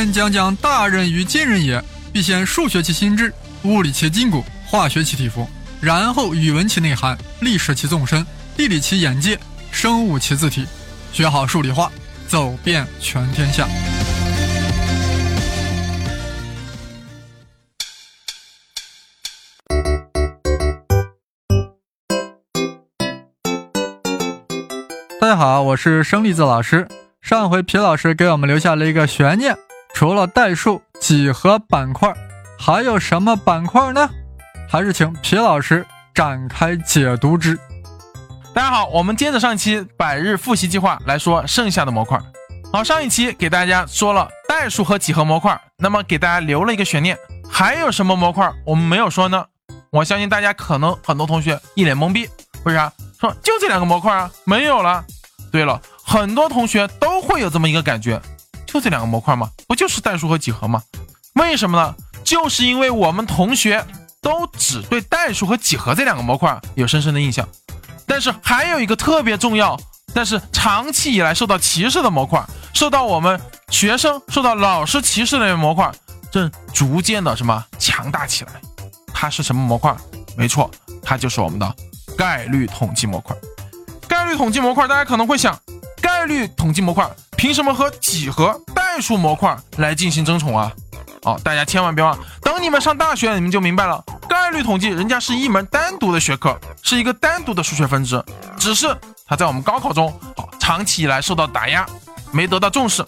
先讲讲大人与近人也，必先数学其心智，物理其筋骨，化学其体肤，然后语文其内涵，历史其纵深，地理其眼界，生物其字体，学好数理化，走遍全天下。大家好，我是生粒子老师。上回皮老师给我们留下了一个悬念，除了代数、几何板块，还有什么板块呢？还是请皮老师展开解读之。大家好，我们接着上一期百日复习计划来说剩下的模块。好，上一期给大家说了代数和几何模块，那么给大家留了一个悬念，还有什么模块我们没有说呢？我相信大家可能很多同学一脸懵逼，为啥？说就这两个模块啊，没有了。对了，很多同学都会有这么一个感觉，就这两个模块吗？不就是代数和几何吗？为什么呢？就是因为我们同学都只对代数和几何这两个模块有深深的印象，但是还有一个特别重要，但是长期以来受到歧视的模块，受到我们学生、受到老师歧视的模块，正逐渐的什么强大起来。它是什么模块？没错，它就是我们的。概率统计模块，概率统计模块，大家可能会想，概率统计模块凭什么和几何代数模块来进行争宠啊？哦，大家千万别忘，等你们上大学，你们就明白了，概率统计人家是一门单独的学科，是一个单独的数学分支，只是它在我们高考中，好长期以来受到打压，没得到重视，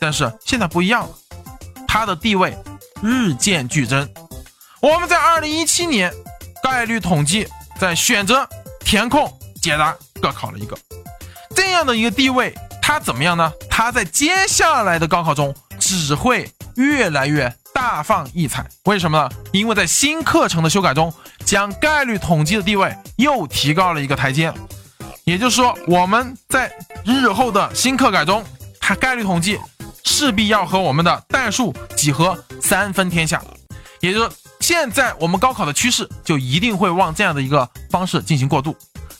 但是现在不一样了，它的地位日渐剧增。我们在二零一七年概率统计。在选择、填空、解答各考了一个这样的一个地位，它怎么样呢？它在接下来的高考中只会越来越大放异彩。为什么呢？因为在新课程的修改中，将概率统计的地位又提高了一个台阶。也就是说，我们在日后的新课改中，它概率统计势必要和我们的代数、几何三分天下。也就是。现在我们高考的趋势就一定会往这样的一个方式进行过渡，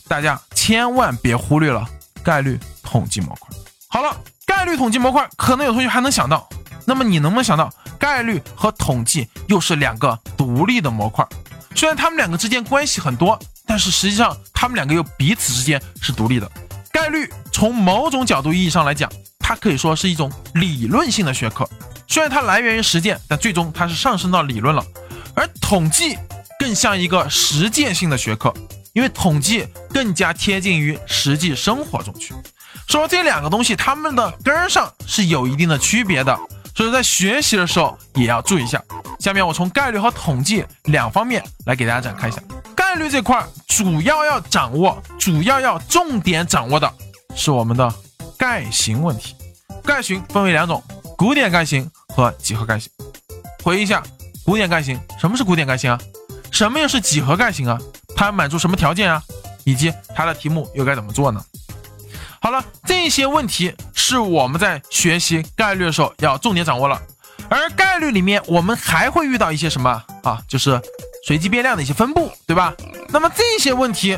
大家千万别忽略了概率统计模块。好了，概率统计模块可能有同学还能想到，那么你能不能想到概率和统计又是两个独立的模块？虽然它们两个之间关系很多，但是实际上它们两个又彼此之间是独立的。概率从某种角度意义上来讲，它可以说是一种理论性的学科，虽然它来源于实践，但最终它是上升到理论了。而统计更像一个实践性的学科，因为统计更加贴近于实际生活中去。说这两个东西，它们的根上是有一定的区别的，所以在学习的时候也要注意一下。下面我从概率和统计两方面来给大家展开一下。概率这块主要要掌握，主要要重点掌握的是我们的概型问题。概型分为两种：古典概型和几何概型。回忆一下。古典概型，什么是古典概型啊？什么又是几何概型啊？它满足什么条件啊？以及它的题目又该怎么做呢？好了，这些问题是我们在学习概率的时候要重点掌握了。而概率里面，我们还会遇到一些什么啊？就是随机变量的一些分布，对吧？那么这些问题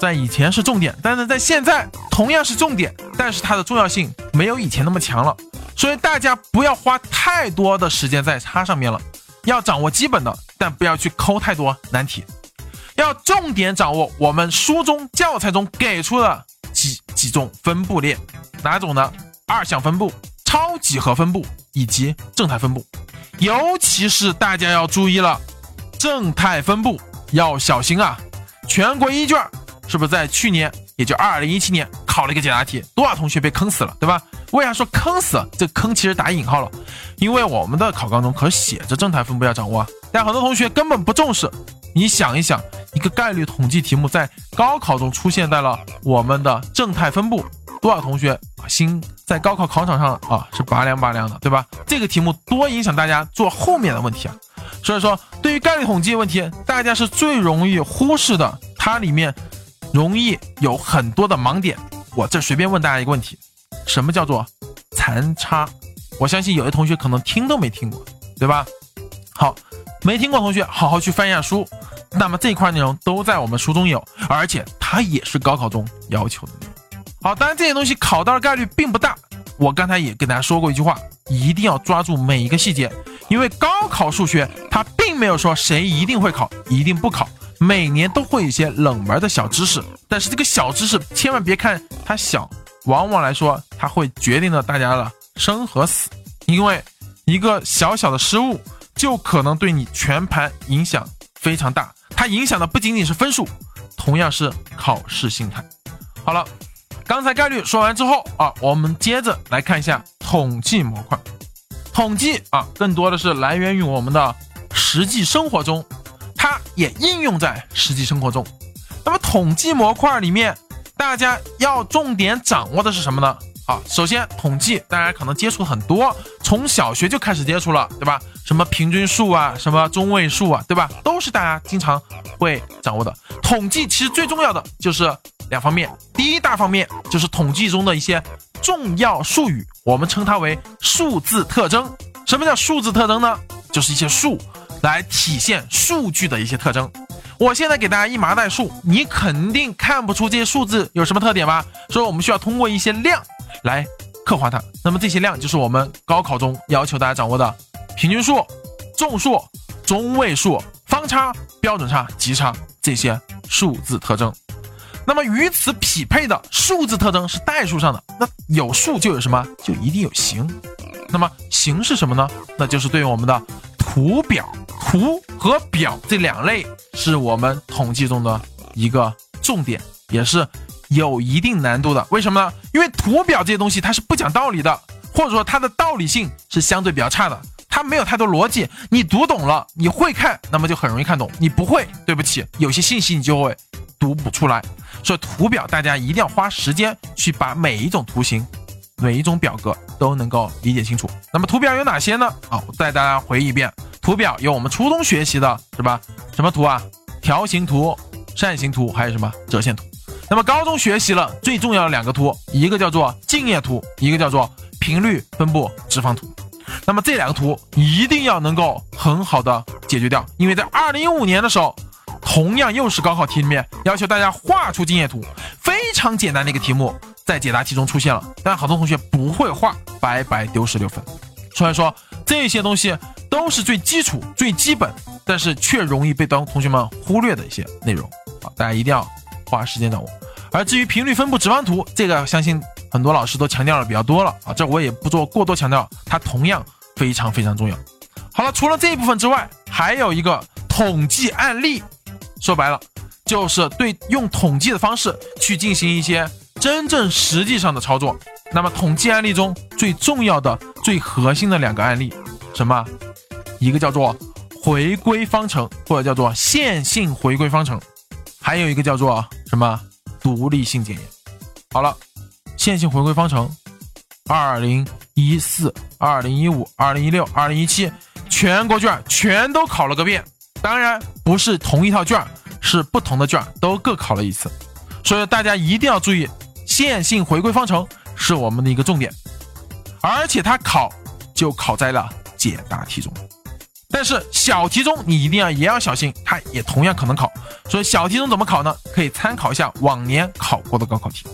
在以前是重点，但是在现在同样是重点，但是它的重要性没有以前那么强了。所以大家不要花太多的时间在它上面了。要掌握基本的，但不要去抠太多难题，要重点掌握我们书中教材中给出的几几种分布列，哪种呢？二项分布、超几何分布以及正态分布。尤其是大家要注意了，正态分布要小心啊！全国一卷是不是在去年，也就二零一七年考了一个解答题，多少同学被坑死了，对吧？为啥说坑死？这坑其实打引号了，因为我们的考纲中可写着正态分布要掌握，但很多同学根本不重视。你想一想，一个概率统计题目在高考中出现在了我们的正态分布，多少同学心在高考考场上啊是拔凉拔凉的，对吧？这个题目多影响大家做后面的问题啊！所以说，对于概率统计问题，大家是最容易忽视的，它里面容易有很多的盲点。我这随便问大家一个问题。什么叫做残差？我相信有些同学可能听都没听过，对吧？好，没听过同学好好去翻一下书。那么这块内容都在我们书中有，而且它也是高考中要求的。好，当然这些东西考到的概率并不大。我刚才也跟大家说过一句话：一定要抓住每一个细节，因为高考数学它并没有说谁一定会考，一定不考，每年都会有一些冷门的小知识，但是这个小知识千万别看它小，往往来说它会决定了大家的生和死，因为一个小小的失误就可能对你全盘影响非常大，它影响的不仅仅是分数，同样是考试心态。好了。刚才概率说完之后啊，我们接着来看一下统计模块。统计啊，更多的是来源于我们的实际生活中，它也应用在实际生活中。那么统计模块里面，大家要重点掌握的是什么呢？啊，首先统计大家可能接触很多，从小学就开始接触了，对吧？什么平均数啊，什么中位数啊，对吧？都是大家经常会掌握的。统计其实最重要的就是。两方面，第一大方面就是统计中的一些重要术语，我们称它为数字特征。什么叫数字特征呢？就是一些数来体现数据的一些特征。我现在给大家一麻袋数，你肯定看不出这些数字有什么特点吧？所以我们需要通过一些量来刻画它。那么这些量就是我们高考中要求大家掌握的平均数、众数、中位数、方差、标准差、极差这些数字特征。那么与此匹配的数字特征是代数上的，那有数就有什么？就一定有形。那么形是什么呢？那就是对我们的图表，图和表这两类是我们统计中的一个重点，也是有一定难度的。为什么呢？因为图表这些东西它是不讲道理的，或者说它的道理性是相对比较差的，它没有太多逻辑。你读懂了，你会看，那么就很容易看懂；你不会，对不起，有些信息你就会读不出来。所以图表大家一定要花时间去把每一种图形、每一种表格都能够理解清楚。那么图表有哪些呢？啊，我带大家回忆一遍，图表有我们初中学习的是吧？什么图啊？条形图、扇形图，还有什么折线图？那么高中学习了最重要的两个图，一个叫做静业图，一个叫做频率分布直方图。那么这两个图一定要能够很好的解决掉，因为在二零一五年的时候。同样又是高考题里面要求大家画出静业图，非常简单的一个题目，在解答题中出现了，但好多同学不会画，白白丢十六分。所以说这些东西都是最基础、最基本，但是却容易被当同学们忽略的一些内容啊，大家一定要花时间掌握。而至于频率分布直方图，这个相信很多老师都强调的比较多了啊，这我也不做过多强调，它同样非常非常重要。好了，除了这一部分之外，还有一个统计案例。说白了，就是对用统计的方式去进行一些真正实际上的操作。那么统计案例中最重要的、最核心的两个案例，什么？一个叫做回归方程，或者叫做线性回归方程，还有一个叫做什么？独立性检验。好了，线性回归方程，二零一四、二零一五、二零一六、二零一七全国卷全都考了个遍。当然不是同一套卷，是不同的卷都各考了一次，所以大家一定要注意，线性回归方程是我们的一个重点，而且它考就考在了解答题中，但是小题中你一定要也要小心，它也同样可能考，所以小题中怎么考呢？可以参考一下往年考过的高考题。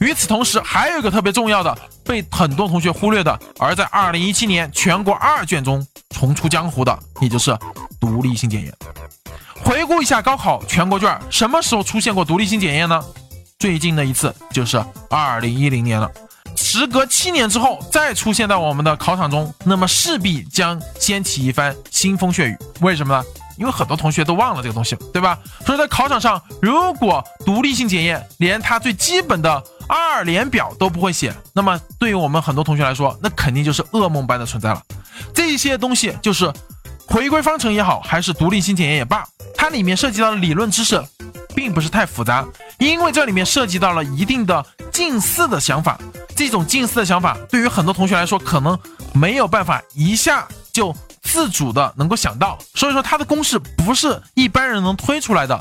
与此同时，还有一个特别重要的，被很多同学忽略的，而在二零一七年全国二卷中重出江湖的，也就是独立性检验。回顾一下高考全国卷，什么时候出现过独立性检验呢？最近的一次就是二零一零年了。时隔七年之后再出现在我们的考场中，那么势必将掀起一番腥风血雨。为什么呢？因为很多同学都忘了这个东西，对吧？所以在考场上，如果独立性检验连它最基本的二联表都不会写，那么对于我们很多同学来说，那肯定就是噩梦般的存在了。这些东西就是回归方程也好，还是独立性检验也罢，它里面涉及到的理论知识并不是太复杂，因为这里面涉及到了一定的近似的想法。这种近似的想法对于很多同学来说，可能没有办法一下就自主的能够想到，所以说它的公式不是一般人能推出来的。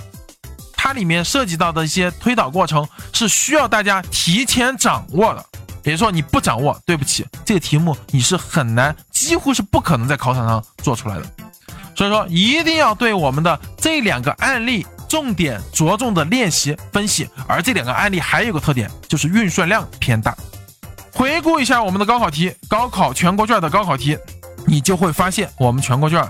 它里面涉及到的一些推导过程是需要大家提前掌握的，也就是说你不掌握，对不起，这个题目你是很难，几乎是不可能在考场上做出来的。所以说一定要对我们的这两个案例重点着重的练习分析，而这两个案例还有个特点就是运算量偏大。回顾一下我们的高考题，高考全国卷的高考题，你就会发现我们全国卷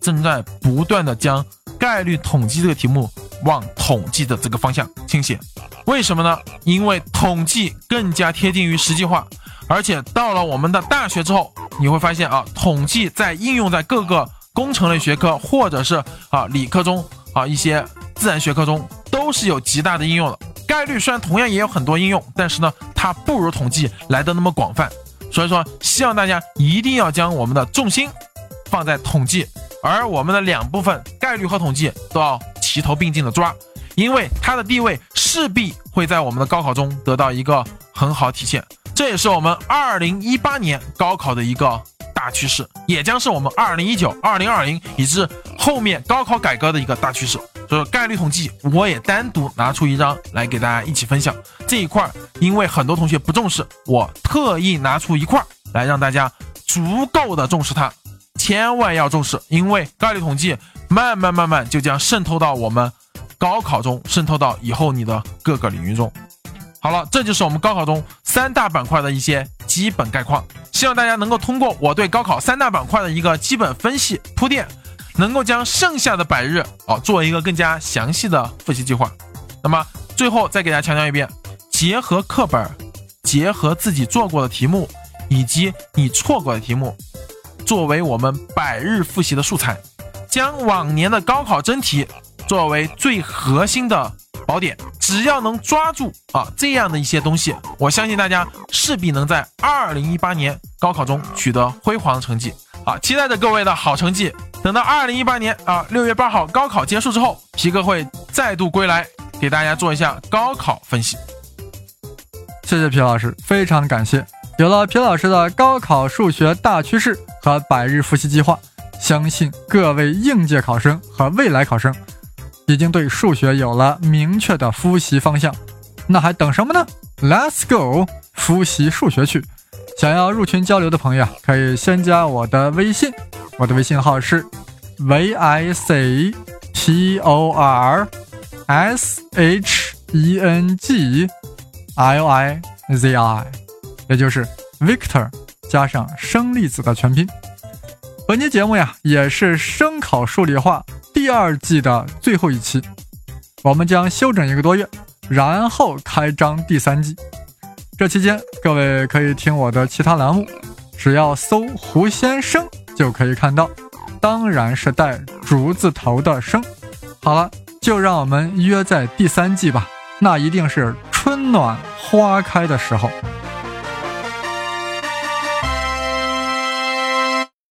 正在不断的将概率统计这个题目往统计的这个方向倾斜。为什么呢？因为统计更加贴近于实际化，而且到了我们的大学之后，你会发现啊，统计在应用在各个工程类学科或者是啊理科中啊一些自然学科中都是有极大的应用的。概率虽然同样也有很多应用，但是呢，它不如统计来的那么广泛。所以说，希望大家一定要将我们的重心放在统计，而我们的两部分概率和统计都要齐头并进的抓。因为它的地位势必会在我们的高考中得到一个很好体现，这也是我们二零一八年高考的一个大趋势，也将是我们二零一九、二零二零以至后面高考改革的一个大趋势。所以概率统计，我也单独拿出一张来给大家一起分享这一块，因为很多同学不重视，我特意拿出一块来让大家足够的重视它，千万要重视，因为概率统计慢慢慢慢就将渗透到我们。高考中渗透到以后你的各个领域中。好了，这就是我们高考中三大板块的一些基本概况。希望大家能够通过我对高考三大板块的一个基本分析铺垫，能够将剩下的百日哦做一个更加详细的复习计划。那么最后再给大家强调一遍，结合课本，结合自己做过的题目以及你错过的题目，作为我们百日复习的素材，将往年的高考真题。作为最核心的宝典，只要能抓住啊这样的一些东西，我相信大家势必能在二零一八年高考中取得辉煌成绩啊！期待着各位的好成绩。等到二零一八年啊六月八号高考结束之后，皮哥会再度归来给大家做一下高考分析。谢谢皮老师，非常感谢。有了皮老师的高考数学大趋势和百日复习计划，相信各位应届考生和未来考生。已经对数学有了明确的复习方向，那还等什么呢？Let's go，复习数学去！想要入群交流的朋友，可以先加我的微信，我的微信号是 v i c t o r s h e n g l i z i，也就是 Victor 加上生粒子的全拼。本期节目呀，也是生考数理化。第二季的最后一期，我们将休整一个多月，然后开张第三季。这期间，各位可以听我的其他栏目，只要搜“胡先生”就可以看到，当然是带竹字头的“生”。好了，就让我们约在第三季吧，那一定是春暖花开的时候。